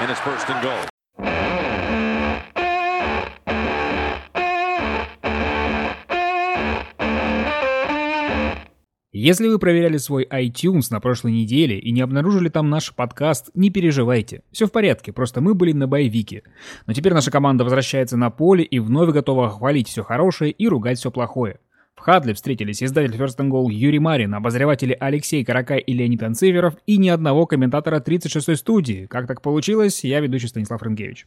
and it's first and goal. Если вы проверяли свой iTunes на прошлой неделе и не обнаружили там наш подкаст, не переживайте. Все в порядке, просто мы были на боевике. Но теперь наша команда возвращается на поле и вновь готова хвалить все хорошее и ругать все плохое. В Хадле встретились издатель First and Goal Юрий Марин, обозреватели Алексей Каракай и Леонид Анциверов и ни одного комментатора 36-й студии. Как так получилось, я ведущий Станислав Рынкевич.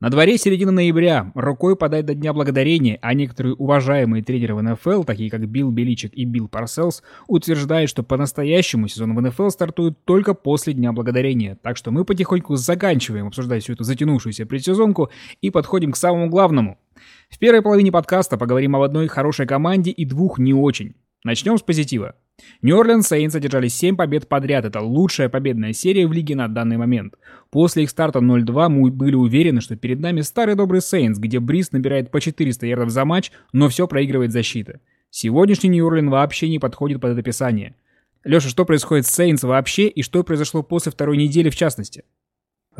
На дворе середина ноября, рукой подать до Дня Благодарения, а некоторые уважаемые тренеры в НФЛ, такие как Билл Беличек и Билл Парселс, утверждают, что по-настоящему сезон в НФЛ стартует только после Дня Благодарения. Так что мы потихоньку заканчиваем обсуждать всю эту затянувшуюся предсезонку и подходим к самому главному. В первой половине подкаста поговорим об одной хорошей команде и двух не очень. Начнем с позитива. Нью-Орлеанс Сейнс одержали 7 побед подряд. Это лучшая победная серия в лиге на данный момент. После их старта 0-2 мы были уверены, что перед нами старый добрый Сейнс, где Бриз набирает по 400 ярдов за матч, но все проигрывает защита. Сегодняшний Нью-Орлен вообще не подходит под это описание. Леша, что происходит с Сейнс вообще и что произошло после второй недели в частности?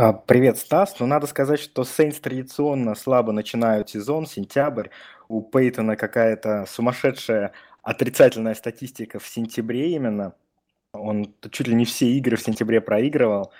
А, привет, Стас. Ну, надо сказать, что Сейнс традиционно слабо начинают сезон, сентябрь. У Пейтона какая-то сумасшедшая отрицательная статистика в сентябре именно. Он чуть ли не все игры в сентябре проигрывал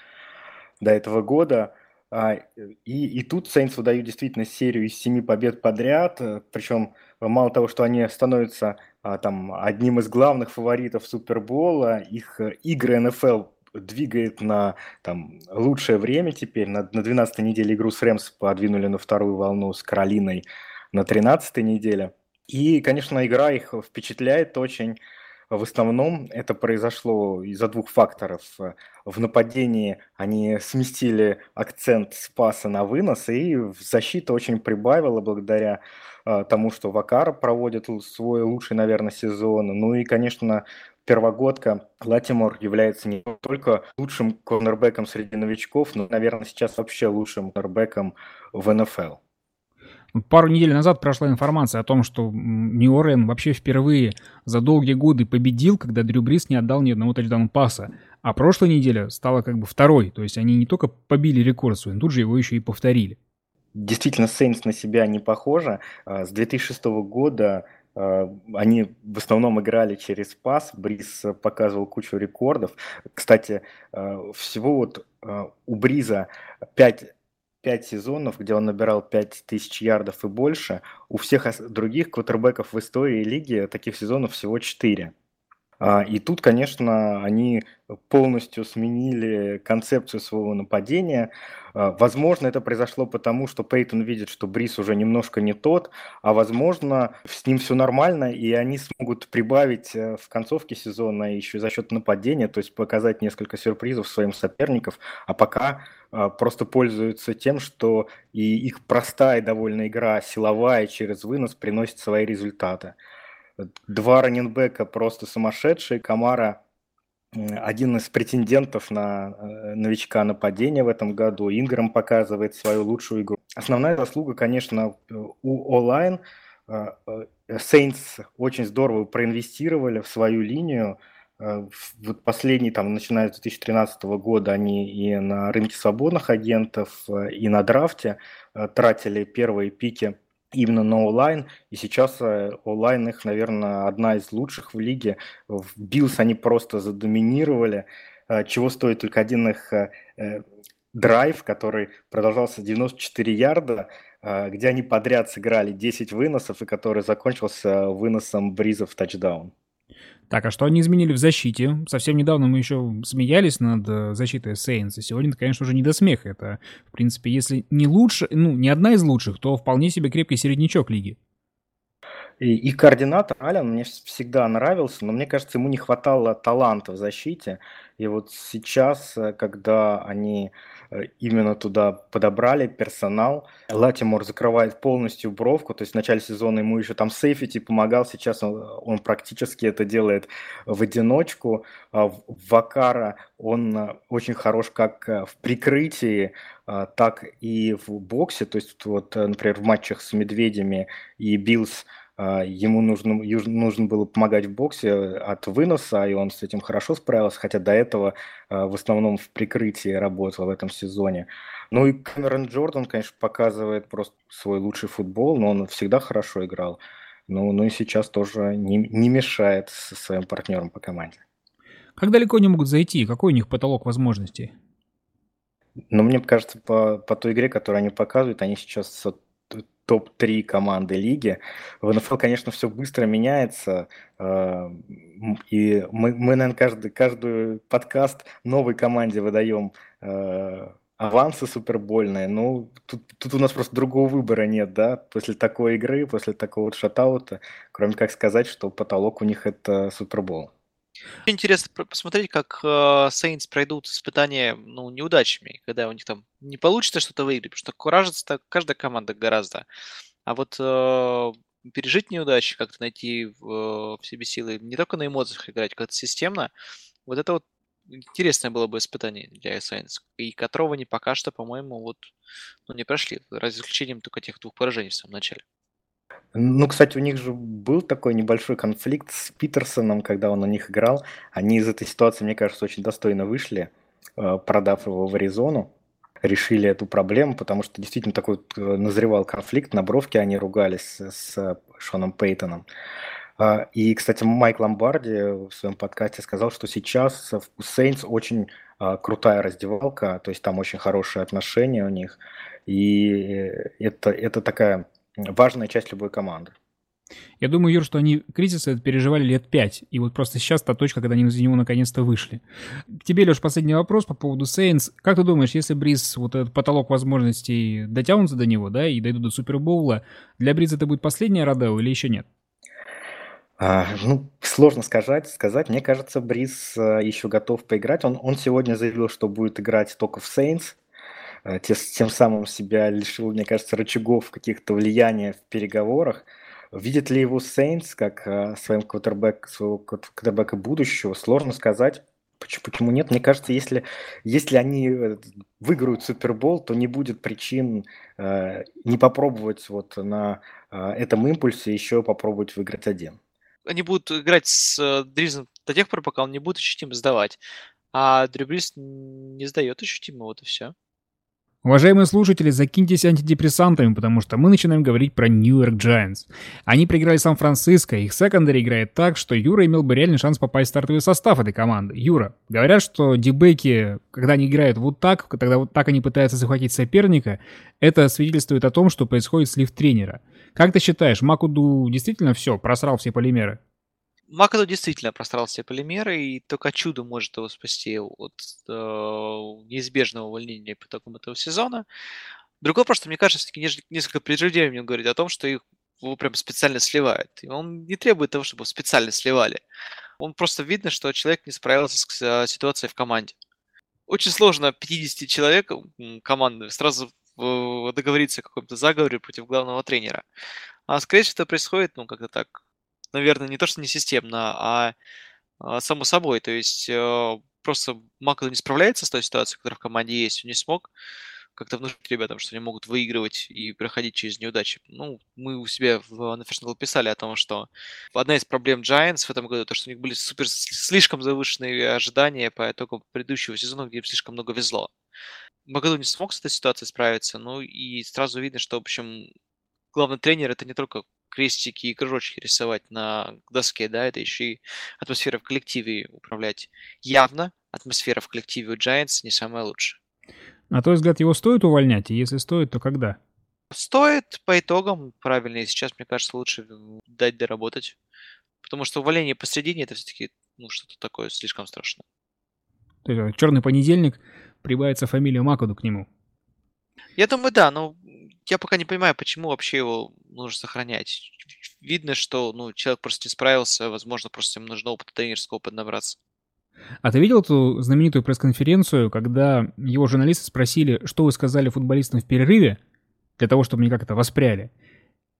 до этого года. А, и, и тут Сейнс выдают действительно серию из семи побед подряд. Причем мало того, что они становятся а, там, одним из главных фаворитов Супербола, их игры НФЛ двигает на там, лучшее время теперь. На, на 12 неделе игру с Рэмс подвинули на вторую волну с Каролиной на 13 неделе. И, конечно, игра их впечатляет очень. В основном это произошло из-за двух факторов. В нападении они сместили акцент с паса на вынос, и защита очень прибавила благодаря а, тому, что Вакар проводит свой лучший, наверное, сезон. Ну и, конечно, первогодка Латимор является не только лучшим корнербеком среди новичков, но, наверное, сейчас вообще лучшим корнербеком в НФЛ. Пару недель назад прошла информация о том, что Нью-Орлен вообще впервые за долгие годы победил, когда Дрю Брис не отдал ни одного тачдаун-паса. А прошлая неделя стала как бы второй. То есть они не только побили рекорд свой, но тут же его еще и повторили. Действительно, Сейнс на себя не похожа. С 2006 года они в основном играли через пас, Бриз показывал кучу рекордов. Кстати, а, всего вот у Бриза 5 пять сезонов, где он набирал 5000 ярдов и больше. У всех других квотербеков в истории лиги таких сезонов всего 4. А, и тут, конечно, они полностью сменили концепцию своего нападения. А, возможно, это произошло потому, что Пейтон видит, что Брис уже немножко не тот, а возможно, с ним все нормально, и они смогут прибавить э, в концовке сезона еще за счет нападения, то есть показать несколько сюрпризов своим соперникам, а пока а, просто пользуются тем, что и их простая довольно игра, силовая через вынос приносит свои результаты. Два раненбека просто сумасшедшие. Камара один из претендентов на э, новичка нападения в этом году. Инграм показывает свою лучшую игру. Основная заслуга, конечно, у онлайн. Сейнс очень здорово проинвестировали в свою линию. Э, вот последний, там, начиная с 2013 года, они и на рынке свободных агентов, э, и на драфте тратили первые пики именно на O-line, и сейчас э, O-line их, наверное, одна из лучших в лиге. В Биллс они просто задоминировали, э, чего стоит только один их э, драйв, который продолжался 94 ярда, где они подряд сыграли 10 выносов, и который закончился выносом Бриза в тачдаун. Так, а что они изменили в защите? Совсем недавно мы еще смеялись над э, защитой Сейнс, и сегодня это, конечно, уже не до смеха. Это, в принципе, если не лучше, ну, не одна из лучших, то вполне себе крепкий середнячок лиги. И, и координатор Ален мне всегда нравился, но мне кажется, ему не хватало таланта в защите. И вот сейчас, э, когда они э, именно туда подобрали персонал, Латимор закрывает полностью бровку, то есть в начале сезона ему еще там сейфити помогал, сейчас он, он практически это делает в одиночку. А Ваккаро, он э, очень хорош как в прикрытии, так и в боксе, то есть вот, например, в матчах с Медведями и Биллс – ему нужно, нужно было помогать в боксе от выноса, и он с этим хорошо справился, хотя до этого а, в основном в прикрытии работал в этом сезоне. Ну и Кэмерон Джордан, конечно, показывает просто свой лучший футбол, но он всегда хорошо играл. Ну, ну и сейчас тоже не, не мешает со своим партнером по команде. Как далеко они могут зайти? Какой у них потолок возможностей? Ну, мне кажется, по, по той игре, которую они показывают, они сейчас топ-3 команды лиги. В НФЛ, конечно, все быстро меняется, э, и мы, мы наверное, каждый, каждый подкаст новой команде выдаем э, авансы супербольные. Ну, тут, тут у нас просто другого выбора нет, да, после такой игры, после такого вот шатаута, кроме как сказать, что потолок у них это супербол. Интересно посмотреть, как э, Saints пройдут испытания ну, неудачами, когда у них там не получится что-то выиграть, потому что куражится каждая команда гораздо. А вот э, пережить неудачи, как-то найти в, в себе силы, не только на эмоциях играть, как-то системно, вот это вот интересное было бы испытание для Saints, и которого они пока что, по-моему, вот ну, не прошли, за исключением только тех двух поражений в самом начале. Ну, кстати, у них же был такой небольшой конфликт с Питерсоном, когда он у них играл. Они из этой ситуации, мне кажется, очень достойно вышли, э, продав его в Аризону. Решили эту проблему, потому что действительно такой э, назревал конфликт. На бровке они ругались с Шоном Пейтоном. А, и, кстати, Майк Ломбарди в своем подкасте сказал, что сейчас у Сейнс очень а, крутая раздевалка, то есть там очень хорошие отношения у них. И э, это, это такая важная часть любой команды. Я думаю, Юр, что они кризис это переживали лет пять, и вот просто сейчас та точка, когда они из него наконец-то вышли. К тебе, Леш, последний вопрос по поводу Сейнс. Как ты думаешь, если Бриз, вот этот потолок возможностей дотянутся до него, да, и дойдут до Супербоула, для Бриза это будет последняя Родео или еще нет? А, ну, сложно сказать, сказать. Мне кажется, Бриз а, еще готов поиграть. Он, он сегодня заявил, что будет играть только в Сейнс. Э, тем самым себя лишил, мне кажется, рычагов каких-то влияния в переговорах. Видит ли его Сейнс как э, своим квотербек, своего квотербека будущего, сложно сказать. Почему, почему нет? Мне кажется, если, если они э, выиграют Супербол, то не будет причин э, не попробовать вот на э, этом импульсе еще попробовать выиграть один. Они будут играть с Дризом до тех пор, пока он не будет ощутимо сдавать. А Дрю не сдает ощутимо, вот и все. Уважаемые слушатели, закиньтесь антидепрессантами, потому что мы начинаем говорить про Нью-Йорк Giants. Они проиграли Сан-Франциско, их секондари играет так, что Юра имел бы реальный шанс попасть в стартовый состав этой команды. Юра, говорят, что дебеки, когда они играют вот так, когда вот так они пытаются захватить соперника, это свидетельствует о том, что происходит слив тренера. Как ты считаешь, Макуду действительно все, просрал все полимеры? Макаду действительно прострал все полимеры, и только чудо может его спасти от э, неизбежного увольнения по итогам этого сезона. Другой просто, мне кажется, все-таки несколько преждевременно говорит о том, что их его прям специально сливают. И он не требует того, чтобы его специально сливали. Он просто видно, что человек не справился с э, ситуацией в команде. Очень сложно 50 человек команды сразу договориться о каком-то заговоре против главного тренера. А скорее всего это происходит, ну, как-то так, наверное, не то, что не системно, а, а само собой. То есть э, просто Макл не справляется с той ситуацией, которая в команде есть, он не смог как-то внушить ребятам, что они могут выигрывать и проходить через неудачи. Ну, мы у себя в National писали о том, что одна из проблем Giants в этом году, то, что у них были супер слишком завышенные ожидания по итогам предыдущего сезона, где им слишком много везло. Магаду не смог с этой ситуацией справиться, ну и сразу видно, что, в общем, главный тренер это не только крестики и кружочки рисовать на доске, да, это еще и атмосфера в коллективе управлять. Явно атмосфера в коллективе у Giants не самая лучшая. На твой взгляд, его стоит увольнять? И если стоит, то когда? Стоит по итогам, правильно, и сейчас, мне кажется, лучше дать доработать. Потому что увольнение посредине это все-таки ну, что-то такое слишком страшное. То есть черный понедельник, прибавится фамилия Макоду к нему. Я думаю, да, но я пока не понимаю, почему вообще его нужно сохранять. Видно, что ну, человек просто не справился, возможно, просто ему нужно опыт тренерского опыта набраться. А ты видел эту знаменитую пресс-конференцию, когда его журналисты спросили, что вы сказали футболистам в перерыве, для того, чтобы они как то воспряли?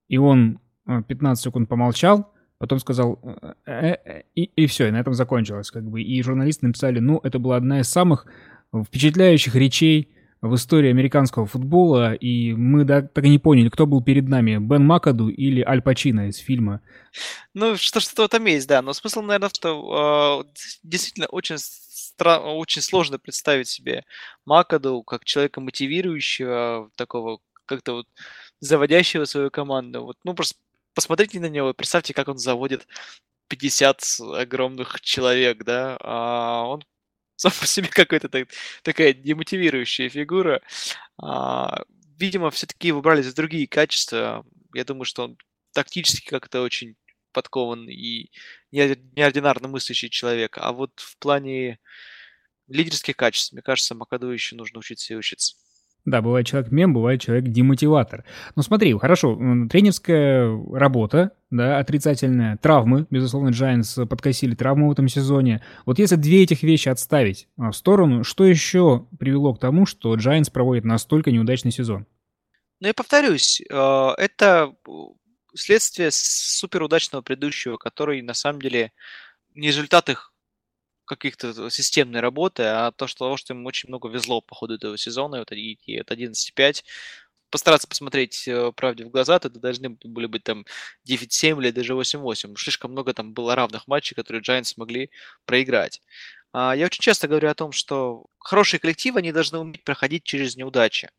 И он 15 э, секунд помолчал, потом сказал, э, э, э, и, и все, и на этом закончилось. Как бы. И журналисты написали, ну, это была одна из самых впечатляющих речей в истории американского футбола, и мы так и не поняли, кто был перед нами, Бен Макаду или Аль Пачино из фильма. Ну, что, что-то этом есть, да, но смысл, наверное, в том, э, действительно очень, стра- очень сложно представить себе Макаду как человека мотивирующего, такого как-то вот заводящего свою команду. Вот, ну, просто посмотрите на него, представьте, как он заводит 50 огромных человек, да, а он сам по себе какая-то так, такая демотивирующая фигура. А, видимо, все-таки выбрали за другие качества. Я думаю, что он тактически как-то очень подкован и неординарно мыслящий человек. А вот в плане лидерских качеств, мне кажется, Макаду еще нужно учиться и учиться. Да, бывает человек-мем, бывает человек-демотиватор. Ну смотри, хорошо, тренерская работа, да, отрицательная, травмы, безусловно, Giants подкосили травму в этом сезоне. Вот если две этих вещи отставить а, в сторону, что еще привело к тому, что Giants проводит настолько неудачный сезон? Ну, я повторюсь, э, это следствие суперудачного предыдущего, который на самом деле не результат их каких-то системной работы, а то, что, что им очень много везло по ходу этого сезона, вот, и, и от 11-5, постараться посмотреть э, правде в глаза, тогда должны были быть там 9-7 или даже 8-8. Слишком много там было равных матчей, которые Giants смогли проиграть. А, я очень часто говорю о том, что хорошие коллективы, они должны уметь проходить через неудачи.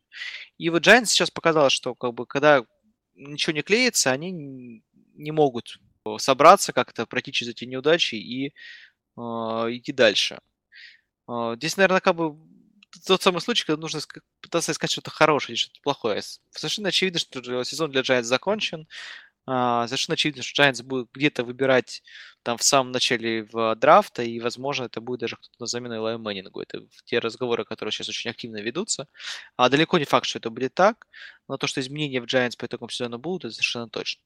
И вот Giants сейчас показал, что как бы, когда ничего не клеится, они не могут собраться как-то, пройти через эти неудачи и идти дальше. А, здесь, наверное, как бы тот самый случай, когда нужно пытаться искать что-то хорошее, что-то плохое. Совершенно очевидно, что сезон для Giants закончен. А, совершенно очевидно, что Giants будет где-то выбирать там в самом начале в драфта, и, возможно, это будет даже кто-то на замену Элай Мэннингу. Это те разговоры, которые сейчас очень активно ведутся. А далеко не факт, что это будет так, но то, что изменения в Giants по итогам сезона будут, это совершенно точно.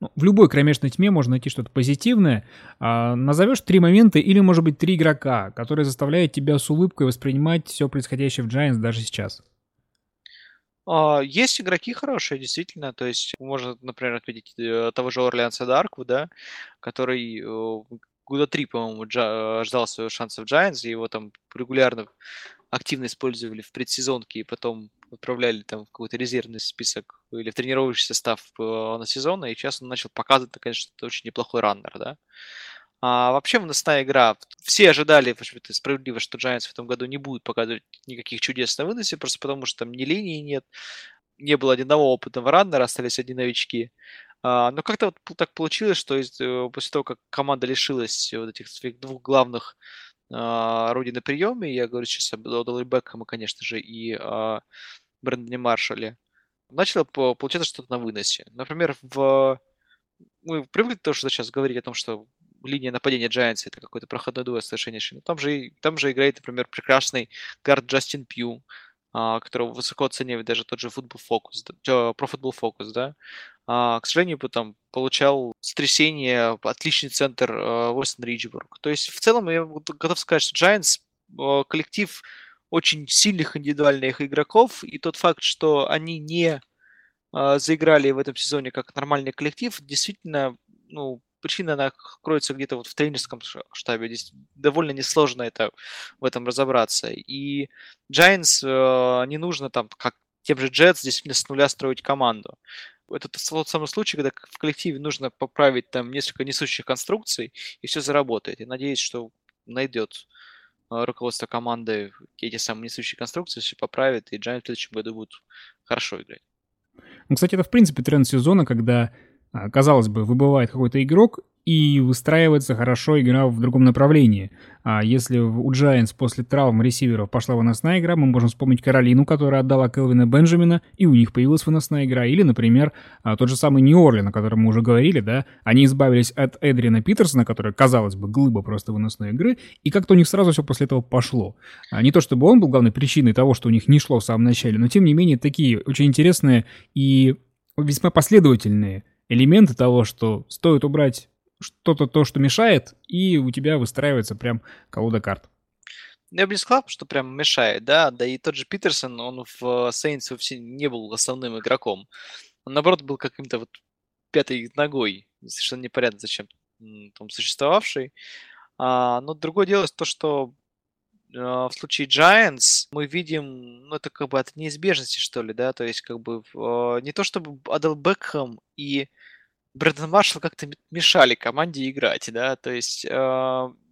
Ну, в любой кромешной тьме можно найти что-то позитивное. А, назовешь три момента или, может быть, три игрока, которые заставляют тебя с улыбкой воспринимать все происходящее в Giants даже сейчас. А, есть игроки хорошие, действительно. То есть можно, например, отметить э, того же Орлеанса Дарку, да, который э, года три, по-моему, э, ждал своего шанса в Giants, и его там регулярно активно использовали в предсезонке и потом отправляли там в какой-то резервный список или в тренировочный состав э, на сезон, и сейчас он начал показывать, конечно, это очень неплохой раннер, да. А вообще выносная игра. Все ожидали, в общем-то, справедливо, что Giants в этом году не будет показывать никаких чудес на выносе, просто потому что там ни линии нет, не было ни одного опытного раннера, остались одни новички. А, но как-то вот так получилось, что э, после того, как команда лишилась вот этих своих двух главных орудий на приеме, я говорю сейчас об Одале Бекхэма, конечно же, и а, Брэндоне Маршале, начало получаться что-то на выносе. Например, в... мы привыкли то, что сейчас говорить о том, что линия нападения Giants это какой-то проходной дуэт совершеннейший. Но там же, там же играет, например, прекрасный гард Джастин Пью, а, которого высоко оценивает даже тот же Football Focus, Pro Football Focus, да. А, к сожалению, потом получал стрясение, отличный центр Уэстон Риджбург. То есть, в целом, я готов сказать, что Giants коллектив очень сильных индивидуальных игроков, и тот факт, что они не заиграли в этом сезоне как нормальный коллектив, действительно, ну, причина, она кроется где-то вот в тренерском штабе. Здесь довольно несложно это, в этом разобраться. И Giants э, не нужно там, как тем же Jets, действительно с нуля строить команду. Это тот самый случай, когда в коллективе нужно поправить там несколько несущих конструкций, и все заработает. И надеюсь, что найдет э, руководство команды эти самые несущие конструкции, все поправит, и Giants в следующем году будут хорошо играть. Ну, кстати, это в принципе тренд сезона, когда а, казалось бы, выбывает какой-то игрок, и выстраивается хорошо игра в другом направлении. А если у Giants после травм ресиверов пошла выносная игра, мы можем вспомнить Каролину, которая отдала Келвина Бенджамина, и у них появилась выносная игра. Или, например, а, тот же самый Нью-Орлен, о котором мы уже говорили, да, они избавились от Эдриана Питерсона, который, казалось бы, глыба просто выносной игры, и как-то у них сразу все после этого пошло. А не то, чтобы он был главной причиной того, что у них не шло в самом начале, но тем не менее такие очень интересные и весьма последовательные элементы того, что стоит убрать что-то то, что мешает, и у тебя выстраивается прям колода карт. Я бы не сказал, что прям мешает, да, да и тот же Питерсон, он в Saints вовсе не был основным игроком. Он, наоборот, был каким-то вот пятой ногой, совершенно непонятно зачем там существовавший. А, но другое дело то, что а, в случае Giants мы видим, ну, это как бы от неизбежности, что ли, да, то есть как бы а, не то чтобы Адел Бекхэм и Брэндон Маршалл как-то мешали команде играть, да, то есть э,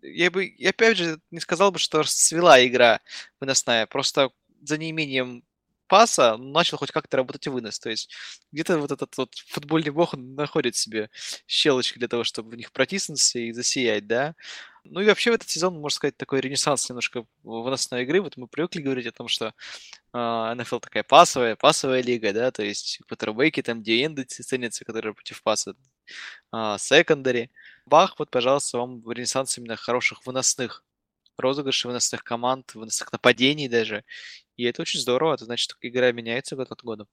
я бы, я опять же не сказал бы, что расцвела игра выносная, просто за неимением паса начал хоть как-то работать вынос. То есть где-то вот этот вот футбольный бог находит себе щелочки для того, чтобы в них протиснуться и засиять, да. Ну и вообще в этот сезон, можно сказать, такой ренессанс немножко выносной игры. Вот мы привыкли говорить о том, что э, NFL такая пасовая, пасовая лига, да, то есть квотербеки там, диенды ценятся, которые против паса, секондари. Бах, вот, пожалуйста, вам ренессанс именно хороших выносных розыгрышей, выносных команд, выносных нападений даже. И это очень здорово, это значит, что игра меняется год от года.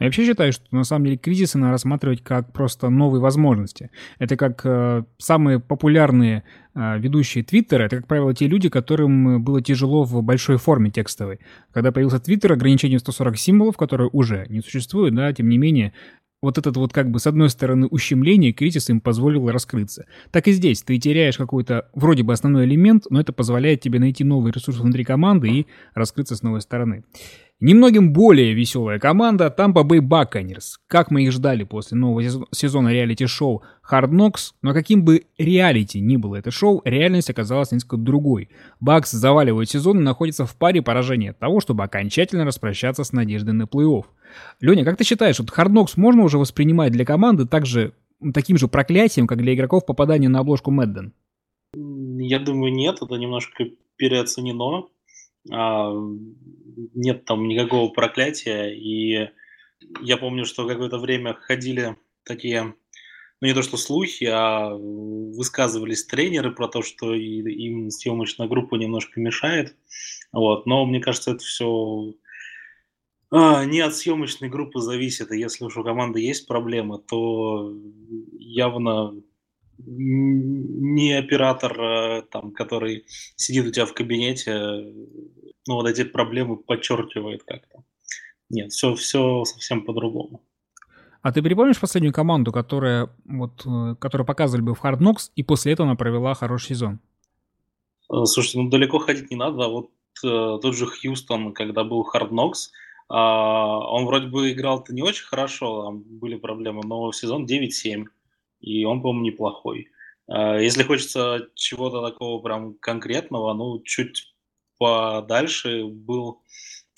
Я вообще считаю, что на самом деле кризисы надо рассматривать как просто новые возможности. Это как э, самые популярные э, ведущие Твиттера, это, как правило, те люди, которым было тяжело в большой форме текстовой. Когда появился Твиттер, ограничение 140 символов, которые уже не существуют, да, тем не менее, вот этот вот как бы с одной стороны ущемление, кризис им позволил раскрыться. Так и здесь, ты теряешь какой-то вроде бы основной элемент, но это позволяет тебе найти новый ресурс внутри команды и раскрыться с новой стороны. Немногим более веселая команда Tampa Bay Buccaneers. Как мы их ждали после нового сезона реалити-шоу Hard Knocks, но каким бы реалити ни было это шоу, реальность оказалась несколько другой. Бакс заваливает сезон и находится в паре поражения от того, чтобы окончательно распрощаться с надеждой на плей-офф. Леня, как ты считаешь, вот Hard Knocks можно уже воспринимать для команды также, таким же проклятием, как для игроков попадание на обложку Мэдден? Я думаю, нет, это немножко переоценено. А, нет там никакого проклятия. И я помню, что какое-то время ходили такие, ну не то что слухи, а высказывались тренеры про то, что им съемочная группа немножко мешает. Вот. Но мне кажется, это все а, не от съемочной группы зависит. И если уж у команды есть проблемы, то явно не оператор, э, там, который сидит у тебя в кабинете, ну, вот эти проблемы подчеркивает как-то. Нет, все, все совсем по-другому. А ты припомнишь последнюю команду, которая, вот, э, которую показывали бы в Hard Knocks, и после этого она провела хороший сезон? Э, слушайте, ну далеко ходить не надо. Вот э, тот же Хьюстон, когда был Hard Knocks, э, он вроде бы играл-то не очень хорошо, там были проблемы, но сезон 9-7, и он, по-моему, неплохой. Э, если хочется чего-то такого прям конкретного, ну, чуть подальше был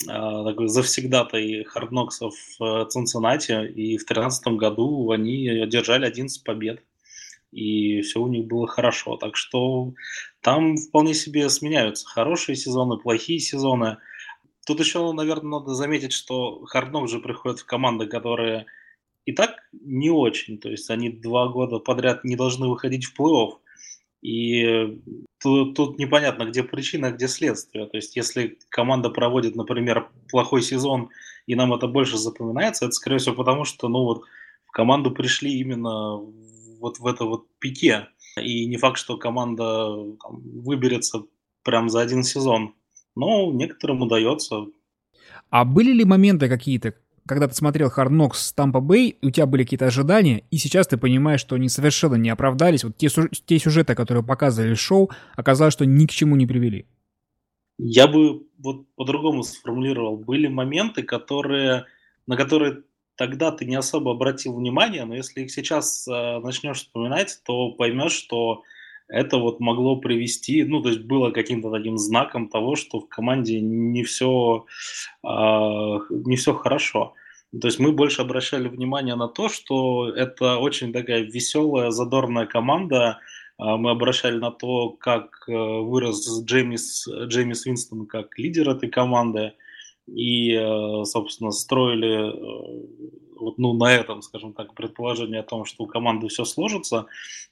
э, такой завсегдатой Хардноксов в Цинциннати, и в 2013 году они одержали 11 побед, и все у них было хорошо. Так что там вполне себе сменяются хорошие сезоны, плохие сезоны. Тут еще, наверное, надо заметить, что Харднок же приходит в команды, которые и так не очень. То есть они два года подряд не должны выходить в плей-офф. И тут, тут непонятно, где причина, а где следствие. То есть, если команда проводит, например, плохой сезон, и нам это больше запоминается, это, скорее всего, потому что, ну вот, в команду пришли именно вот в это вот пике. И не факт, что команда там, выберется прям за один сезон. Но некоторым удается. А были ли моменты какие-то, когда ты смотрел Hard Knocks с Tampa Bay, у тебя были какие-то ожидания, и сейчас ты понимаешь, что они совершенно не оправдались. Вот те, те сюжеты, которые показывали шоу, оказалось, что ни к чему не привели. Я бы вот по-другому сформулировал. Были моменты, которые, на которые тогда ты не особо обратил внимание, но если их сейчас э, начнешь вспоминать, то поймешь, что это вот могло привести, ну, то есть было каким-то таким знаком того, что в команде не все, э, не все хорошо. То есть мы больше обращали внимание на то, что это очень такая веселая, задорная команда. А, мы обращали на то, как э, вырос Джеймис, Джеймис Винстон как лидер этой команды. И, э, собственно, строили э, вот, ну, на этом, скажем так, предположение о том, что у команды все сложится.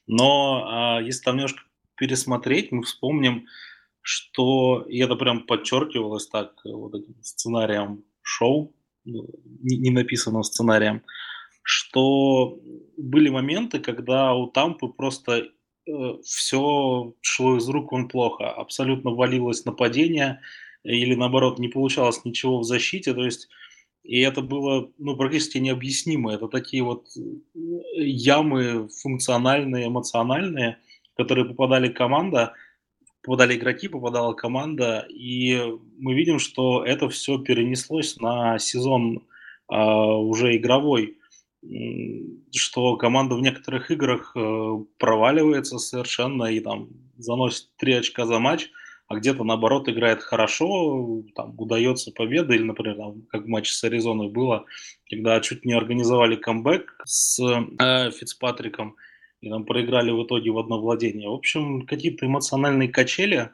Но а, если там немножко пересмотреть, мы вспомним, что, и это прям подчеркивалось так вот этим сценарием шоу, не написанным сценарием, что были моменты, когда у Тампы просто э, все шло из рук вон плохо, абсолютно валилось нападение или наоборот не получалось ничего в защите, то есть и это было ну, практически необъяснимо. Это такие вот ямы функциональные, эмоциональные, которые попадали команда, попадали игроки, попадала команда, и мы видим, что это все перенеслось на сезон э, уже игровой, что команда в некоторых играх э, проваливается совершенно и там заносит 3 очка за матч, а где-то наоборот играет хорошо, там удается победа, или, например, там, как в матче с Аризоной было, когда чуть не организовали камбэк с э, Фицпатриком, и там проиграли в итоге в одно владение. В общем, какие-то эмоциональные качели,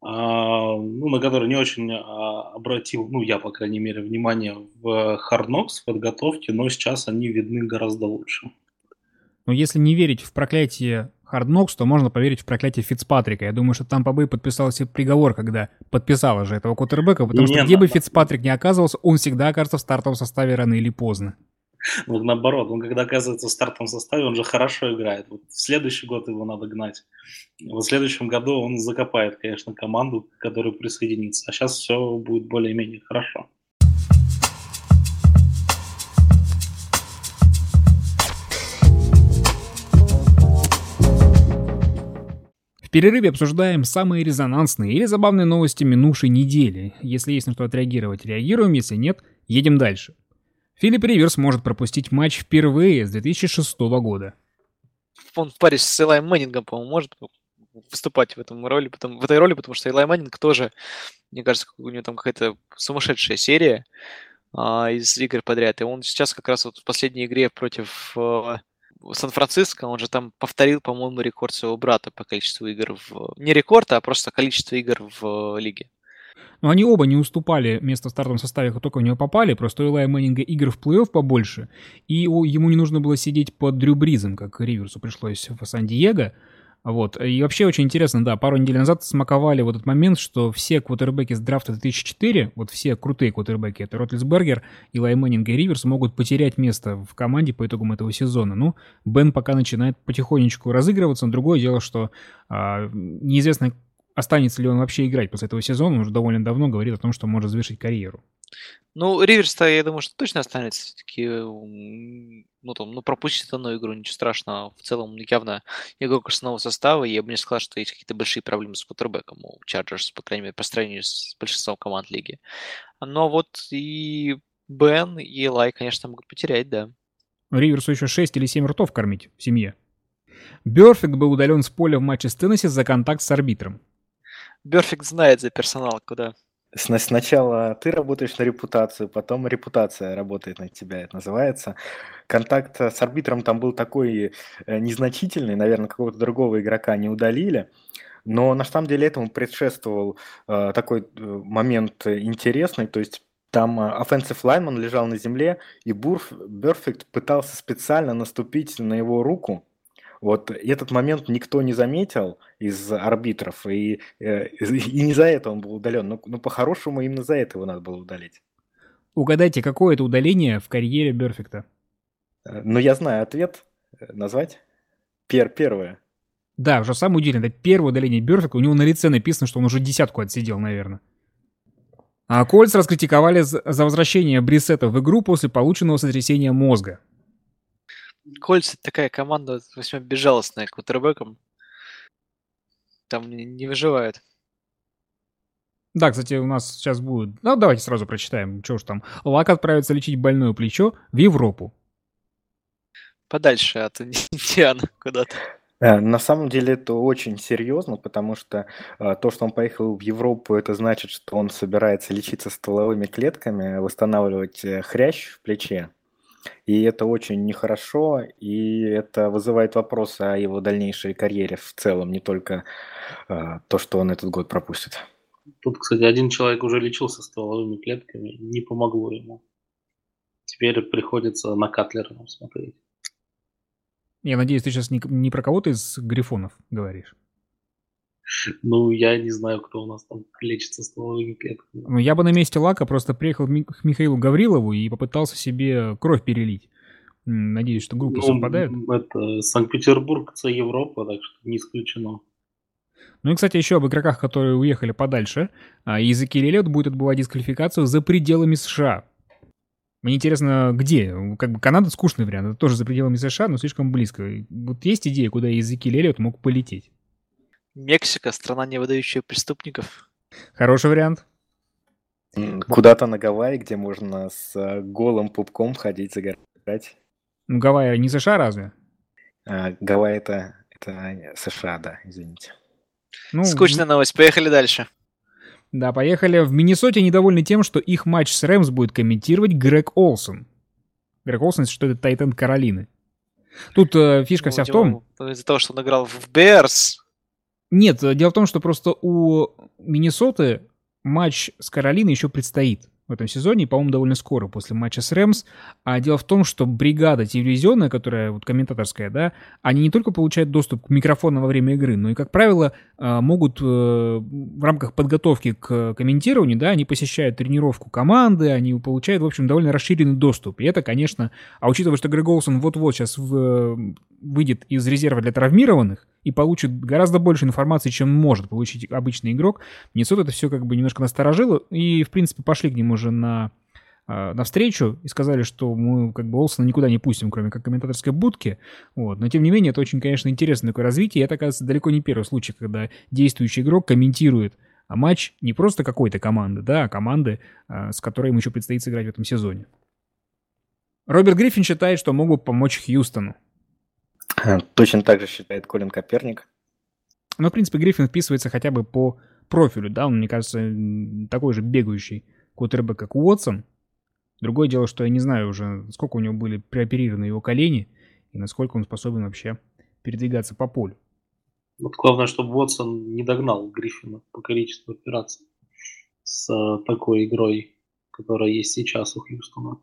а, ну, на которые не очень а, обратил, ну, я, по крайней мере, внимание в Knocks в подготовке, но сейчас они видны гораздо лучше. Но если не верить в проклятие Hard Knocks, то можно поверить в проклятие Фицпатрика. Я думаю, что там Бэй подписал себе приговор, когда подписала же этого Коттербека, потому что где бы Фицпатрик не оказывался, он всегда окажется в стартовом составе рано или поздно. Вот наоборот, он когда оказывается в стартовом составе, он же хорошо играет. Вот в следующий год его надо гнать. Вот в следующем году он закопает, конечно, команду, которая присоединится. А сейчас все будет более-менее хорошо. Перерыве обсуждаем самые резонансные или забавные новости минувшей недели. Если есть на что отреагировать, реагируем, если нет, едем дальше. Филипп Риверс может пропустить матч впервые с 2006 года. Он в паре с Элай Мэннингом, по-моему, может выступать в, этом роли, потому, в этой роли, потому что Элай Мэннинг тоже, мне кажется, у него там какая-то сумасшедшая серия а, из игр подряд. И он сейчас как раз вот в последней игре против а, Сан-Франциско, он же там повторил, по-моему, рекорд своего брата по количеству игр в... Не рекорд, а просто количество игр в лиге. Но они оба не уступали место в стартовом составе, как только в него попали, просто у Элая Мэннинга игр в плей-офф побольше, и ему не нужно было сидеть под Дрю Бризом, как Риверсу пришлось в Сан-Диего. Вот. И вообще очень интересно, да, пару недель назад смаковали вот этот момент, что все квотербеки с драфта 2004, вот все крутые квотербеки, это Ротлисбергер, Илай Мэннинг и Риверс, могут потерять место в команде по итогам этого сезона. Ну, Бен пока начинает потихонечку разыгрываться, но другое дело, что а, неизвестно, останется ли он вообще играть после этого сезона, он уже довольно давно говорит о том, что может завершить карьеру. Ну, Риверс-то, я думаю, что точно останется. Все-таки, ну, там, ну, пропустит одну игру, ничего страшного. В целом, явно игрок основного состава. Я бы не сказал, что есть какие-то большие проблемы с кутербеком у Чарджерс, по крайней мере, по сравнению с большинством команд лиги. Но вот и Бен, и Лай, конечно, могут потерять, да. Риверсу еще 6 или 7 ртов кормить в семье. Берфик был удален с поля в матче с Теннесси за контакт с арбитром. Берфикт знает за персонал, куда. Сначала ты работаешь на репутацию, потом репутация работает на тебя, это называется. Контакт с арбитром там был такой э, незначительный, наверное, какого-то другого игрока не удалили. Но на самом деле этому предшествовал э, такой э, момент интересный, то есть там offensive lineman лежал на земле, и Бурф, Берфикт пытался специально наступить на его руку, вот этот момент никто не заметил из арбитров, и, э, и не за это он был удален. Но, но по-хорошему именно за это его надо было удалить. Угадайте, какое это удаление в карьере Берфикта? Э, ну, я знаю ответ. Э, назвать? Пер первое. Да, уже самое удивительное. Это первое удаление Берфикта. У него на лице написано, что он уже десятку отсидел, наверное. А Кольц раскритиковали за возвращение Брисета в игру после полученного сотрясения мозга. Кольц такая команда весьма безжалостная к квотербекам. Там не, не выживает. Да, кстати, у нас сейчас будет... Ну, давайте сразу прочитаем, что уж там. Лак отправится лечить больное плечо в Европу. Подальше от Индианы куда-то. Э, на самом деле это очень серьезно, потому что э, то, что он поехал в Европу, это значит, что он собирается лечиться стволовыми клетками, восстанавливать э, хрящ в плече. И это очень нехорошо, и это вызывает вопросы о его дальнейшей карьере в целом, не только э, то, что он этот год пропустит. Тут, кстати, один человек уже лечился стволовыми клетками, не помогло ему. Теперь приходится на Катлера смотреть. Я надеюсь, ты сейчас не, не про кого-то из грифонов говоришь. Ну, я не знаю, кто у нас там лечится стволовыми клетками. Ну, я бы на месте Лака просто приехал к Михаилу Гаврилову и попытался себе кровь перелить. Надеюсь, что группы ну, совпадают. Это Санкт-Петербург, это Европа, так что не исключено. Ну и, кстати, еще об игроках, которые уехали подальше. А, Языки Лелет будет отбывать дисквалификацию за пределами США. Мне интересно, где? Как бы Канада скучный вариант. Это тоже за пределами США, но слишком близко. Вот есть идея, куда языки Лелет мог полететь? Мексика, страна, не выдающая преступников. Хороший вариант. Куда-то на Гавайи, где можно с э, голым пупком ходить загорать. Ну, Гавайи не США разве? А, Гавайи это, это США, да, извините. Ну, Скучная новость, поехали дальше. Да, поехали. В Миннесоте недовольны тем, что их матч с Рэмс будет комментировать Грег Олсон. Грег Олсон, что это Тайтен Каролины. Тут э, фишка ну, вся в том... Из-за того, что он играл в Берс. Нет, дело в том, что просто у Миннесоты матч с Каролиной еще предстоит в этом сезоне, по-моему, довольно скоро после матча с Рэмс. А дело в том, что бригада телевизионная, которая вот комментаторская, да, они не только получают доступ к микрофону во время игры, но и, как правило, а, могут э, в рамках подготовки к комментированию, да, они посещают тренировку команды, они получают, в общем, довольно расширенный доступ. И это, конечно, а учитывая, что Грег Олсон вот-вот сейчас в, выйдет из резерва для травмированных и получит гораздо больше информации, чем может получить обычный игрок, Миннесота это все как бы немножко насторожило, и, в принципе, пошли к нему уже на а, навстречу и сказали, что мы как бы Олсона никуда не пустим, кроме как комментаторской будки. Вот. Но тем не менее, это очень, конечно, интересное такое развитие. И это, оказывается, далеко не первый случай, когда действующий игрок комментирует а матч не просто какой-то команды, да, а команды, а, с которой ему еще предстоит сыграть в этом сезоне. Роберт Гриффин считает, что могут помочь Хьюстону. Точно так же считает Колин Коперник. Но, в принципе, Гриффин вписывается хотя бы по профилю, да, он, мне кажется, такой же бегающий кутербэк, как Уотсон. Другое дело, что я не знаю уже, сколько у него были прооперированы его колени и насколько он способен вообще передвигаться по полю. Вот главное, чтобы Уотсон не догнал Гриффина по количеству операций с э, такой игрой, которая есть сейчас у Хьюстона.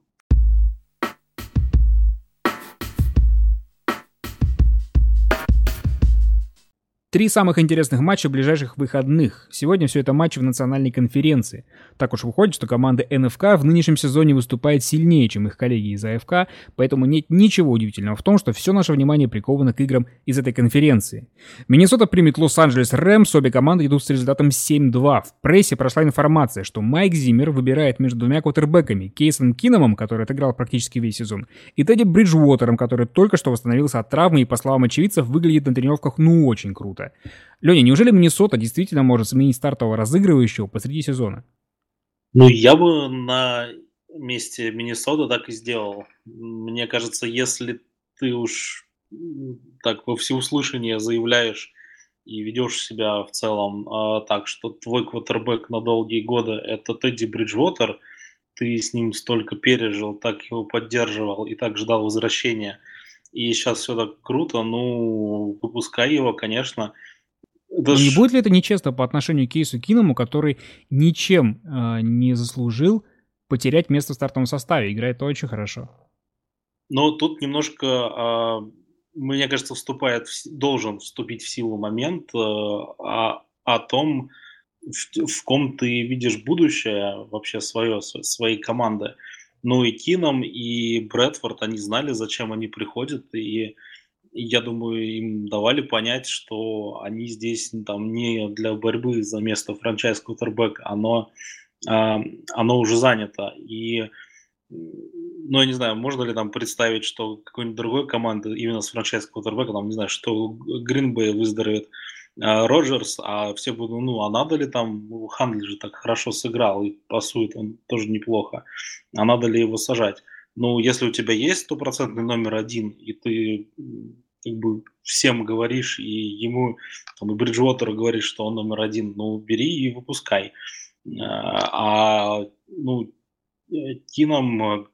Три самых интересных матча ближайших выходных. Сегодня все это матчи в национальной конференции. Так уж выходит, что команда НФК в нынешнем сезоне выступает сильнее, чем их коллеги из АФК, поэтому нет ничего удивительного в том, что все наше внимание приковано к играм из этой конференции. Миннесота примет Лос-Анджелес Рэмс, обе команды идут с результатом 7-2. В прессе прошла информация, что Майк Зиммер выбирает между двумя квотербеками, Кейсом Киномом, который отыграл практически весь сезон, и Тедди Бриджуотером, который только что восстановился от травмы и, по словам очевидцев, выглядит на тренировках ну очень круто круто. Леня, неужели Миннесота действительно может сменить стартового разыгрывающего посреди сезона? Ну, я бы на месте Миннесоты так и сделал. Мне кажется, если ты уж так во всеуслышание заявляешь и ведешь себя в целом э, так, что твой квотербек на долгие годы это Тедди Бриджвотер, ты с ним столько пережил, так его поддерживал и так ждал возвращения – и сейчас все так круто, ну, выпускай его, конечно. Это не будет ли это нечестно по отношению к Кейсу Киному, который ничем э, не заслужил потерять место в стартовом составе? Играет очень хорошо. Но тут немножко, э, мне кажется, вступает, должен вступить в силу момент э, о, о том, в, в ком ты видишь будущее вообще свое, своей команды. Ну и Кином, и Брэдфорд, они знали, зачем они приходят, и я думаю, им давали понять, что они здесь там не для борьбы за место франчайз кутербэк, оно, э, оно уже занято. И, ну, я не знаю, можно ли там представить, что какой-нибудь другой команды именно с франчайз кутербэком, там, не знаю, что Гринбей выздоровеет, а, Роджерс, а все будут, ну, а надо ли там, ну, Хандли же так хорошо сыграл и пасует он тоже неплохо, а надо ли его сажать? Ну, если у тебя есть стопроцентный номер один, и ты как бы всем говоришь, и ему, там, и Бриджуотеру говоришь, что он номер один, ну, бери и выпускай. А, а ну, Тином,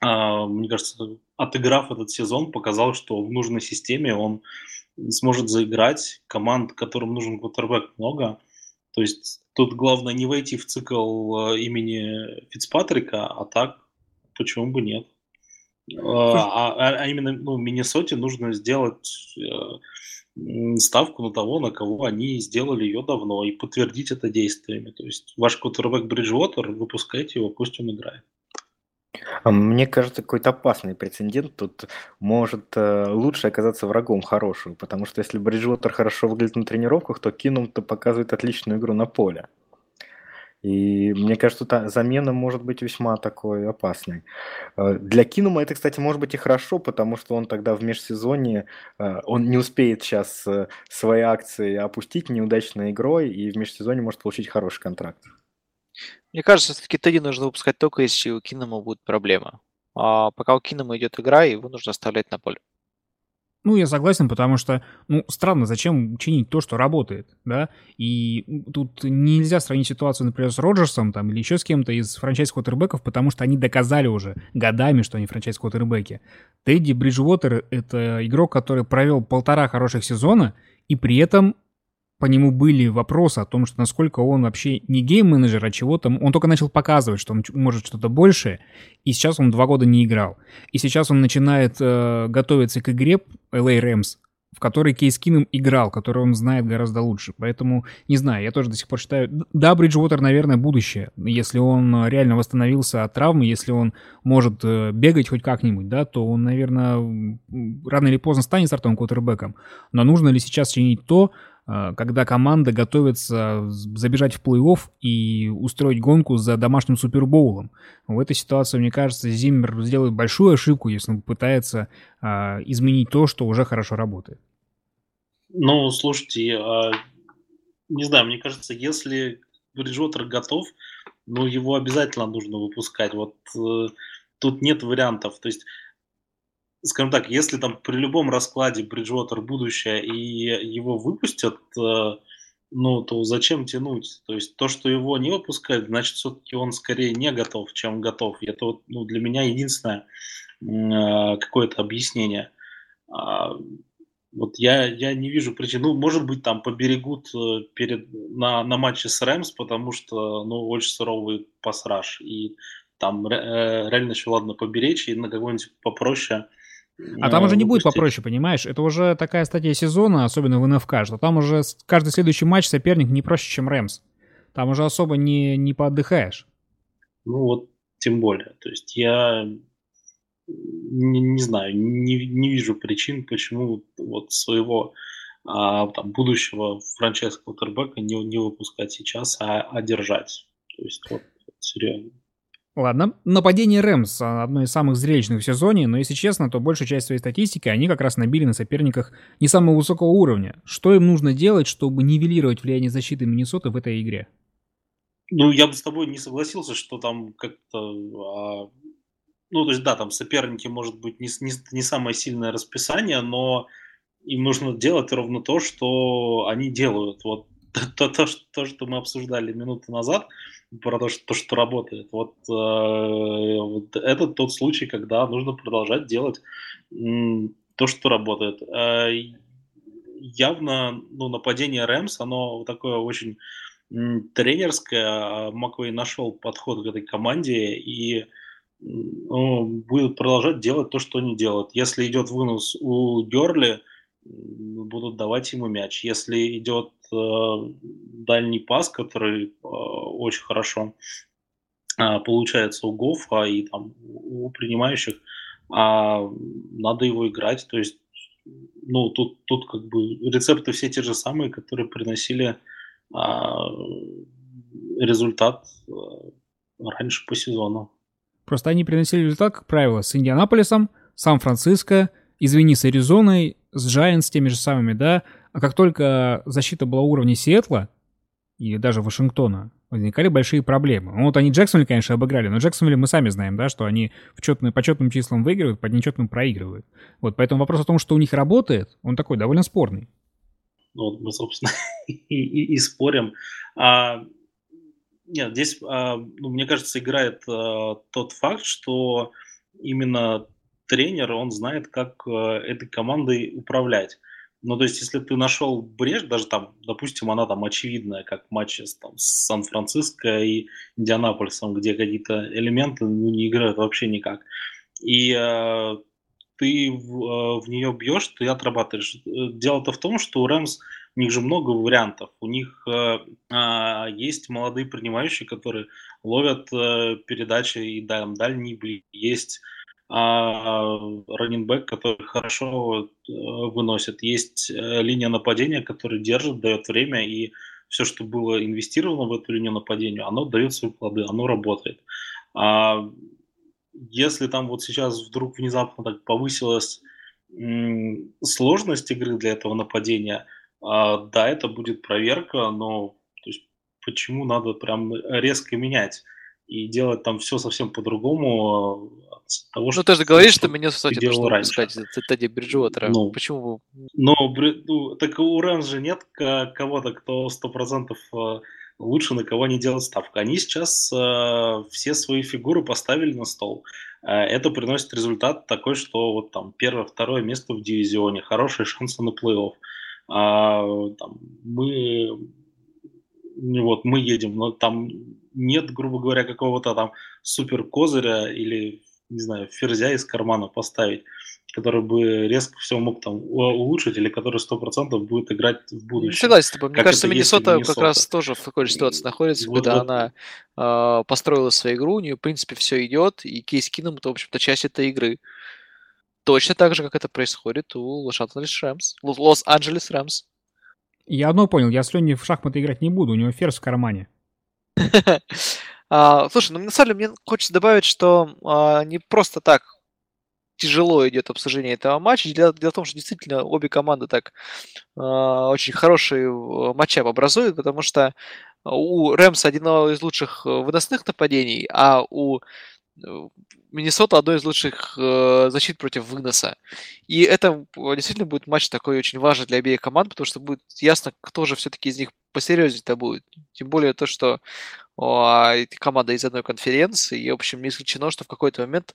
а, мне кажется, отыграв этот сезон, показал, что в нужной системе он сможет заиграть, команд, которым нужен квотербек много. То есть тут главное не войти в цикл э, имени Фицпатрика, а так почему бы нет. Э, а, а, а именно ну, Миннесоте нужно сделать э, ставку на того, на кого они сделали ее давно, и подтвердить это действиями. То есть ваш квотербек Бриджвотер, выпускайте его, пусть он играет. А мне кажется, какой-то опасный прецедент тут может э, лучше оказаться врагом хорошего, потому что если Бриджвотер хорошо выглядит на тренировках, то Кинум-то показывает отличную игру на поле. И мне кажется, та замена может быть весьма такой опасной. Э, для Кинума это, кстати, может быть и хорошо, потому что он тогда в межсезонье, э, он не успеет сейчас э, свои акции опустить неудачной игрой, и в межсезонье может получить хороший контракт. Мне кажется, все-таки Тедди нужно выпускать только, если у Кинома будет проблема. А пока у Кинома идет игра, его нужно оставлять на поле. Ну, я согласен, потому что, ну, странно, зачем чинить то, что работает, да? И тут нельзя сравнить ситуацию, например, с Роджерсом там или еще с кем-то из франчайз квотербеков, потому что они доказали уже годами, что они франчайз квотербеки. Тедди Бриджвотер — это игрок, который провел полтора хороших сезона, и при этом по нему были вопросы о том, что насколько он вообще не гейм-менеджер, а чего-то. Он только начал показывать, что он может что-то большее, и сейчас он два года не играл. И сейчас он начинает э, готовиться к игре LA Rams, в которой Кейс Кином играл, который он знает гораздо лучше. Поэтому, не знаю, я тоже до сих пор считаю... Да, Бриджвотер, наверное, будущее. Если он реально восстановился от травмы, если он может э, бегать хоть как-нибудь, да, то он, наверное, рано или поздно станет стартовым квотербеком. Но нужно ли сейчас чинить то, а, когда команда готовится забежать в плей-офф и устроить гонку за домашним супербоулом. В этой ситуации, мне кажется, Зиммер сделает большую ошибку, если он попытается а, изменить то, что уже хорошо работает. Ну, слушайте, а, не знаю, мне кажется, если Бриджвотер готов, ну, его обязательно нужно выпускать. Вот э, тут нет вариантов. То есть скажем так, если там при любом раскладе Бриджвотер будущее и его выпустят, э, ну, то зачем тянуть? То есть то, что его не выпускают, значит, все-таки он скорее не готов, чем готов. Это вот, ну, для меня единственное э, какое-то объяснение. А, вот я, я не вижу причин. Ну, может быть, там поберегут э, перед, на, на матче с Рэмс, потому что, ну, очень суровый пасраж. И там реально еще ладно поберечь и на какой-нибудь попроще а там уже не будет попроще, понимаешь? Это уже такая стадия сезона, особенно в НФК, что там уже каждый следующий матч соперник не проще, чем Рэмс. Там уже особо не, не поотдыхаешь. Ну вот, тем более. То есть я не, не знаю, не, не вижу причин, почему вот своего а, там, будущего франчайз квотербека не, не выпускать сейчас, а, а держать. То есть вот, серьезно. Ладно, нападение Рэмс одно из самых зрелищных в сезоне, но если честно, то большую часть своей статистики они как раз набили на соперниках не самого высокого уровня. Что им нужно делать, чтобы нивелировать влияние защиты Миннесоты в этой игре? Ну, я бы с тобой не согласился, что там как-то... А... Ну, то есть, да, там соперники, может быть, не, не, не самое сильное расписание, но им нужно делать ровно то, что они делают. Вот то, то, что, то, что мы обсуждали минуту назад, про то, что, то, что работает. Вот, э, вот это тот случай, когда нужно продолжать делать то, что работает. Э, явно ну, нападение Рэмс, оно такое очень тренерское. Маквей нашел подход к этой команде и ну, будет продолжать делать то, что они делают. Если идет вынос у Герли, будут давать ему мяч. Если идет э, дальний пас, который э, очень хорошо э, получается у Гофа и там у принимающих, а надо его играть. То есть, ну, тут, тут как бы рецепты все те же самые, которые приносили э, результат э, раньше по сезону. Просто они приносили результат, как правило, с Индианаполисом, Сан-Франциско, извини, с Аризоной, с Giants с теми же самыми, да, а как только защита была уровня Сиэтла и даже Вашингтона, возникали большие проблемы. Ну, вот они Джексонвилл, конечно, обыграли, но Джексонвилл мы сами знаем, да, что они в четные, по четным числам выигрывают, по нечетным проигрывают. Вот, поэтому вопрос о том, что у них работает, он такой довольно спорный. Ну, вот мы, собственно, и, и, и спорим. А, нет, здесь, а, ну, мне кажется, играет а, тот факт, что именно тренер, он знает, как э, этой командой управлять. Ну, то есть, если ты нашел брешь, даже там, допустим, она там очевидная, как матчи с, там, с Сан-Франциско и Индианаполисом, где какие-то элементы ну, не играют вообще никак. И э, ты в, э, в нее бьешь, ты отрабатываешь. Дело-то в том, что у Рэмс у них же много вариантов. У них э, э, есть молодые принимающие, которые ловят э, передачи и да, дальние есть а раненбэк, который хорошо э, выносит. Есть э, линия нападения, которая держит, дает время и все, что было инвестировано в эту линию нападения, оно дает свои плоды, оно работает. А если там вот сейчас вдруг внезапно так повысилась сложность игры для этого нападения, а, да, это будет проверка, но то есть, почему надо прям резко менять? И делать там все совсем по-другому а, от того, что... Ну, ты же говоришь, что меня, кстати, нужно выпускать Тедди Бриджуотера. Ну, Почему? Но, ну, так у Рэмс же нет кого-то, кто сто процентов а, лучше на кого не делать ставку. Они сейчас э, все свои фигуры поставили на стол. Э, это приносит результат такой, что вот там первое, второе место в дивизионе, хорошие шансы на плей-офф. А, там, мы вот мы едем, но там нет, грубо говоря, какого-то там супер козыря или, не знаю, ферзя из кармана поставить, который бы резко все мог там улучшить или который сто процентов будет играть в будущем. Согласен с тобой. Мне кажется, Миннесота, Миннесота как раз тоже в такой же ситуации находится, вот, когда вот. она э, построила свою игру, у нее, в принципе, все идет, и Кейс Кином это, в общем-то, часть этой игры. Точно так же, как это происходит у Лос-Анджелес Рэмс. Лос-Анджелес Рэмс. Я одно понял, я с Леней в шахматы играть не буду, у него ферзь в кармане. А, слушай, ну на самом деле мне хочется добавить, что а, не просто так тяжело идет обсуждение этого матча. Дело, дело в том, что действительно обе команды так а, очень хороший э, матчап образуют, потому что у Рэмса одно из лучших э, выносных нападений, а у Миннесота одно из лучших э, защит против выноса. И это действительно будет матч такой очень важный для обеих команд, потому что будет ясно, кто же все-таки из них посерьезнее-то будет. Тем более то, что о, команда из одной конференции, и, в общем, не исключено, что в какой-то момент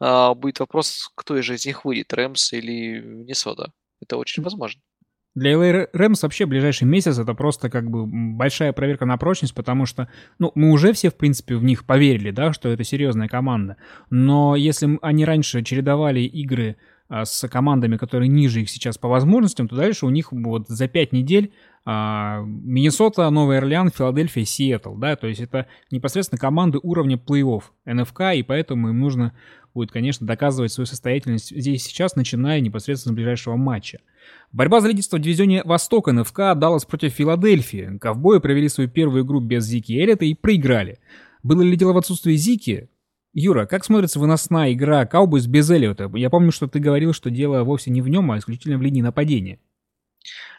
э, будет вопрос, кто же из них выйдет, Рэмс или Миннесота. Это очень возможно. Для LA Rams вообще ближайший месяц это просто как бы большая проверка на прочность, потому что, ну, мы уже все, в принципе, в них поверили, да, что это серьезная команда. Но если они раньше чередовали игры с командами, которые ниже их сейчас по возможностям, то дальше у них вот за пять недель а, Миннесота, Новый Орлеан, Филадельфия, Сиэтл, да, то есть это непосредственно команды уровня плей-офф НФК, и поэтому им нужно будет, конечно, доказывать свою состоятельность здесь сейчас, начиная непосредственно с ближайшего матча. Борьба за лидерство в дивизионе Восток НФК Даллас против Филадельфии. Ковбои провели свою первую игру без Зики Эллита и проиграли. Было ли дело в отсутствии Зики? Юра, как смотрится выносная игра Каубойс без Эллиота? Я помню, что ты говорил, что дело вовсе не в нем, а исключительно в линии нападения.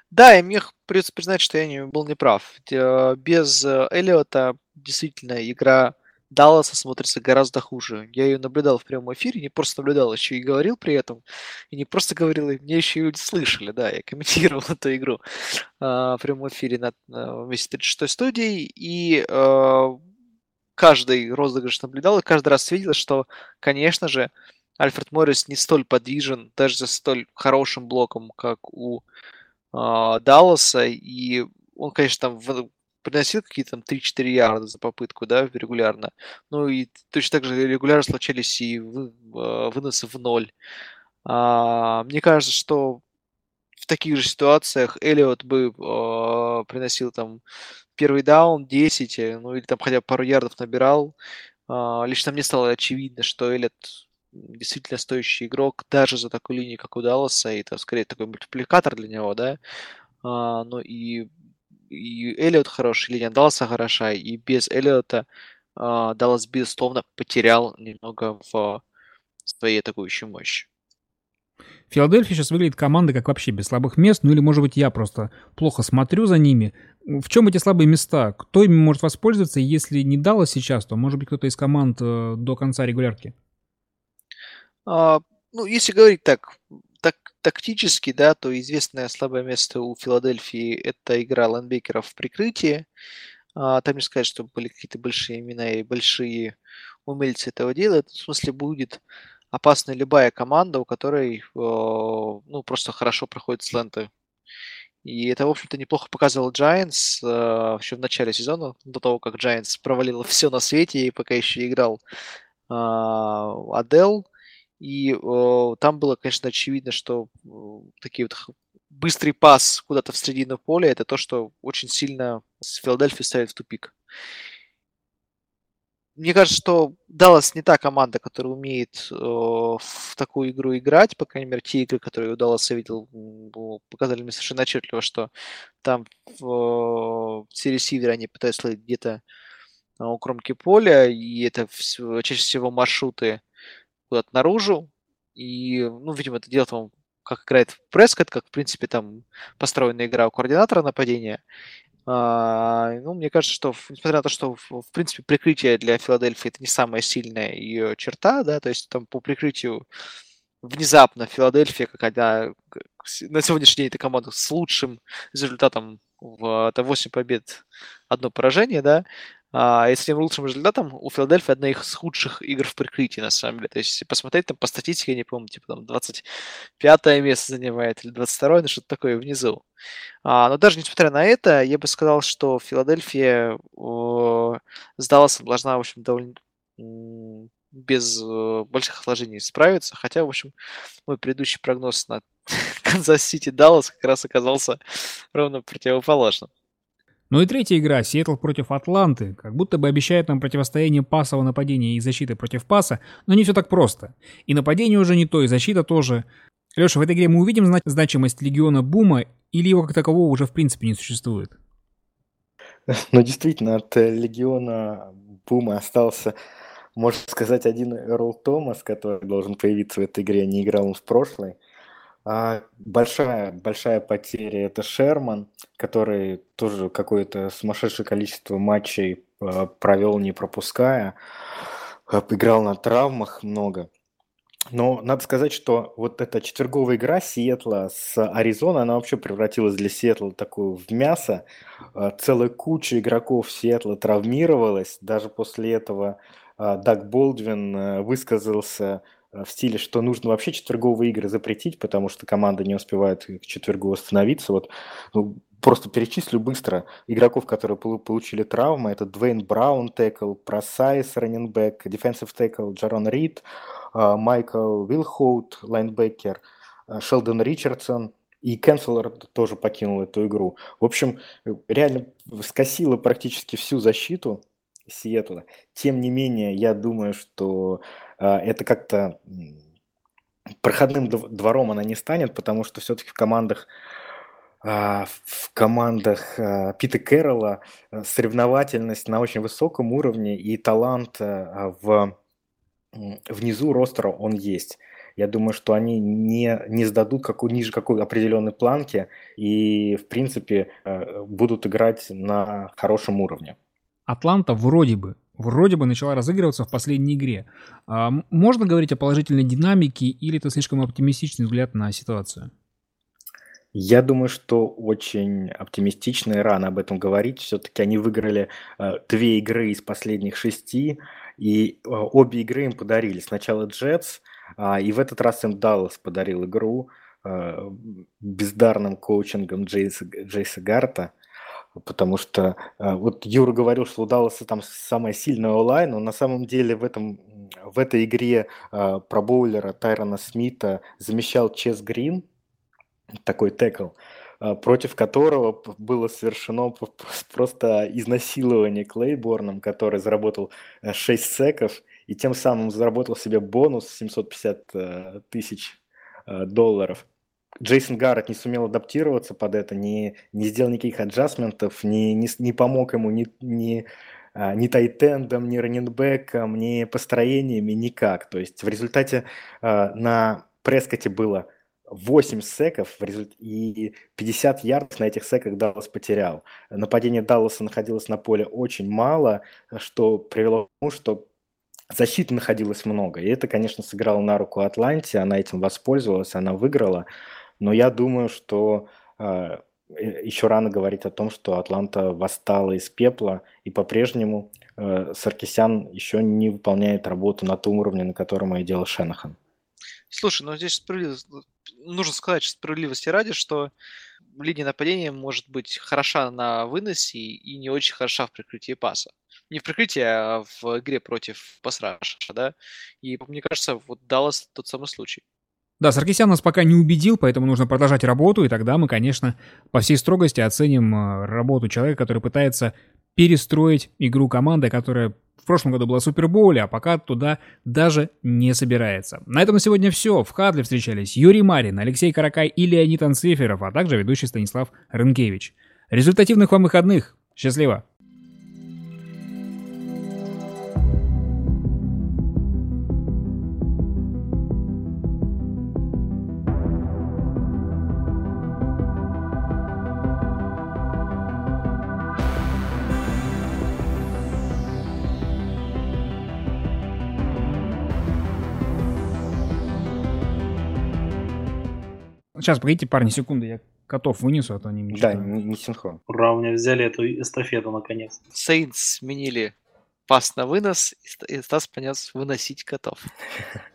Да, и мне придется признать, что я не был неправ. Без э, Эллиота действительно игра Далласа смотрится гораздо хуже. Я ее наблюдал в прямом эфире, не просто наблюдал, еще и говорил при этом. И не просто говорил, и мне еще и люди слышали, да, я комментировал эту игру а, в прямом эфире на, на вместе 36 студии, и а, каждый розыгрыш наблюдал, и каждый раз видел, что, конечно же, Альфред Моррис не столь подвижен, даже за столь хорошим блоком, как у а, Далласа, и он, конечно, там в, приносил какие-то там 3-4 ярда за попытку, да, регулярно. Ну и точно так же регулярно случались и вы, а, выносы в ноль. А, мне кажется, что в таких же ситуациях Эллиот бы э, приносил там первый даун, 10, э, ну или там хотя бы пару ярдов набирал. Э, лично мне стало очевидно, что Эллиот действительно стоящий игрок даже за такую линию, как у Далласа, и это скорее такой мультипликатор для него, да. А, ну и и Эллиот хороший, линия Далласа хороша, и без Эллиота э, Даллас, безусловно, потерял немного в своей атакующей мощи. Филадельфия сейчас выглядит командой как вообще без слабых мест, ну или, может быть, я просто плохо смотрю за ними. В чем эти слабые места? Кто ими может воспользоваться? Если не Даллас сейчас, то, может быть, кто-то из команд э, до конца регулярки? А, ну, если говорить так, тактически, да, то известное слабое место у Филадельфии – это игра лайнбекеров в прикрытии. А, там не сказать, что были какие-то большие имена и большие умельцы этого дела. Это, в смысле, будет опасна любая команда, у которой ну, просто хорошо проходит сленты. И это, в общем-то, неплохо показывал Giants э, еще в начале сезона, до того, как Giants провалил все на свете и пока еще играл э, Адел. И э, там было, конечно, очевидно, что э, такие вот быстрый пас куда-то в середину поля это то, что очень сильно с Филадельфией ставит в тупик. Мне кажется, что Даллас не та команда, которая умеет э, в такую игру играть. По крайней мере, те игры, которые у Далласа видел, показали мне совершенно отчетливо, что там в, все ресиверы они пытаются ловить где-то у кромки поля, и это все, чаще всего маршруты куда-то наружу. И, ну, видимо, это дело там, как играет Прескотт, как, в принципе, там построена игра у координатора нападения. А, ну, мне кажется, что, несмотря на то, что, в, принципе, прикрытие для Филадельфии это не самая сильная ее черта, да, то есть там по прикрытию внезапно Филадельфия, одна на сегодняшний день это команда с лучшим результатом в это 8 побед, одно поражение, да, а если лучшим результатом, у Филадельфии одна из худших игр в прикрытии, на самом деле. То есть, если посмотреть там по статистике, я не помню, типа там 25 место занимает или 22 ну что-то такое внизу. А, но даже несмотря на это, я бы сказал, что Филадельфия о, с Далласом должна, в общем, довольно без э, больших отложений справиться. Хотя, в общем, мой предыдущий прогноз на Канзас-Сити Даллас как раз оказался ровно противоположным. Ну и третья игра, Сиэтл против Атланты, как будто бы обещает нам противостояние пасового нападения и защиты против паса, но не все так просто. И нападение уже не то, и защита тоже. Леша, в этой игре мы увидим зна- значимость легиона Бума, или его как такового уже в принципе не существует? Ну, действительно, от э, легиона Бума остался, можно сказать, один Эрл Томас, который должен появиться в этой игре, не играл он в прошлой. А большая, большая потеря это Шерман, который тоже какое-то сумасшедшее количество матчей э, провел, не пропуская. Э, играл на травмах много. Но надо сказать, что вот эта четверговая игра Сиэтла с Аризоной, она вообще превратилась для Сиэтла такую в мясо. Целая куча игроков Сиэтла травмировалась. Даже после этого Даг Болдвин высказался Э, в стиле, что нужно вообще четверговые игры запретить, потому что команда не успевает к четвергу восстановиться. Вот ну, просто перечислю быстро игроков, которые получили травмы. Это Двейн Браун, tackle, Просайс, running back, defensive tackle, Джарон Рид, э, Майкл Вилхойт, лайнбекер, э, Шелдон Ричардсон, и Кенселер тоже покинул эту игру. В общем, реально скосило практически всю защиту Сиэтла. Тем не менее, я думаю, что а, это как-то проходным двором она не станет, потому что все-таки в командах а, в командах а, Пита Кэрролла соревновательность на очень высоком уровне и талант в внизу ростера он есть. Я думаю, что они не, не сдадут какую, ниже какой определенной планки и, в принципе, будут играть на хорошем уровне. Атланта вроде бы вроде бы начала разыгрываться в последней игре. А можно говорить о положительной динамике или это слишком оптимистичный взгляд на ситуацию? Я думаю, что очень оптимистично и рано об этом говорить. Все-таки они выиграли э, две игры из последних шести, и э, обе игры им подарили. Сначала Джетс, э, и в этот раз им Даллас подарил игру бездарным коучингом Джейса, Джейса Гарта потому что э, вот Юра говорил, что у Далласа там самая сильная онлайн, но на самом деле в, этом, в этой игре э, про боулера Тайрона Смита замещал Чес Грин, такой текл, э, против которого было совершено просто изнасилование Клейборном, который заработал 6 секов и тем самым заработал себе бонус 750 тысяч долларов. Джейсон Гаррет не сумел адаптироваться под это, не, не сделал никаких аджастментов, не, не, не помог ему ни, ни, а, ни тайтендом, ни раненбеком, ни построениями, никак. То есть в результате а, на Прескоте было 8 секов и 50 ярдов на этих секах Даллас потерял. Нападение Далласа находилось на поле очень мало, что привело к тому, что защиты находилось много. И это, конечно, сыграло на руку Атланте, она этим воспользовалась, она выиграла. Но я думаю, что э, еще рано говорить о том, что Атланта восстала из пепла, и по-прежнему э, Саркисян еще не выполняет работу на том уровне, на котором ее делал Шенахан. Слушай, ну здесь нужно сказать справедливости ради, что линия нападения может быть хороша на выносе и не очень хороша в прикрытии паса. Не в прикрытии, а в игре против пасраша, да? И мне кажется, вот Даллас тот самый случай. Да, Саркисян нас пока не убедил, поэтому нужно продолжать работу, и тогда мы, конечно, по всей строгости оценим э, работу человека, который пытается перестроить игру команды, которая в прошлом году была Супербоуле, а пока туда даже не собирается. На этом на сегодня все. В Хадле встречались Юрий Марин, Алексей Каракай и Леонид Анциферов, а также ведущий Станислав Рынкевич. Результативных вам выходных. Счастливо! Сейчас, погодите, парни, секунду, я котов вынесу, а то они Да, не, не синхрон. Ура, у меня взяли эту эстафету наконец. Сейнс сменили пас на вынос, и Стас понес выносить котов.